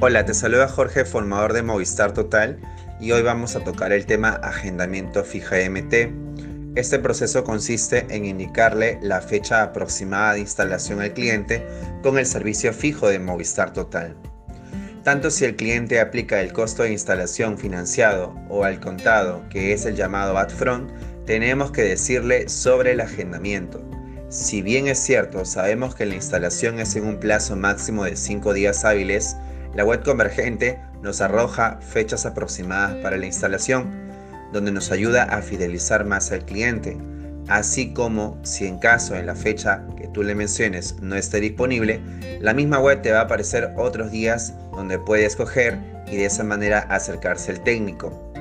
Hola, te saluda Jorge, formador de Movistar Total, y hoy vamos a tocar el tema agendamiento fija MT. Este proceso consiste en indicarle la fecha aproximada de instalación al cliente con el servicio fijo de Movistar Total. Tanto si el cliente aplica el costo de instalación financiado o al contado, que es el llamado upfront, tenemos que decirle sobre el agendamiento. Si bien es cierto, sabemos que la instalación es en un plazo máximo de 5 días hábiles, la web convergente nos arroja fechas aproximadas para la instalación, donde nos ayuda a fidelizar más al cliente, así como si en caso en la fecha que tú le menciones no esté disponible, la misma web te va a aparecer otros días donde puede escoger y de esa manera acercarse al técnico.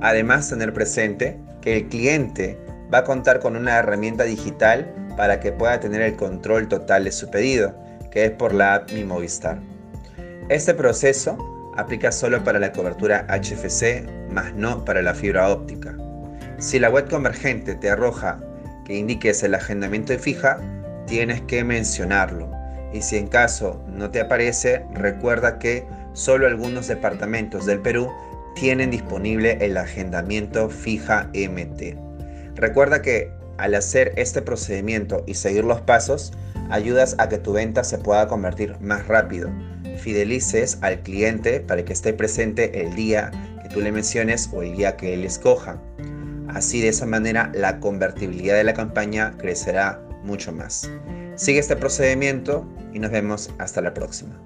Además, tener presente que el cliente va a contar con una herramienta digital para que pueda tener el control total de su pedido, que es por la app Mi Movistar. Este proceso aplica solo para la cobertura HFC, más no para la fibra óptica. Si la web convergente te arroja que indiques el agendamiento de fija, tienes que mencionarlo. Y si en caso no te aparece, recuerda que solo algunos departamentos del Perú tienen disponible el agendamiento fija MT. Recuerda que al hacer este procedimiento y seguir los pasos, ayudas a que tu venta se pueda convertir más rápido. Fidelices al cliente para que esté presente el día que tú le menciones o el día que él escoja. Así de esa manera la convertibilidad de la campaña crecerá mucho más. Sigue este procedimiento y nos vemos hasta la próxima.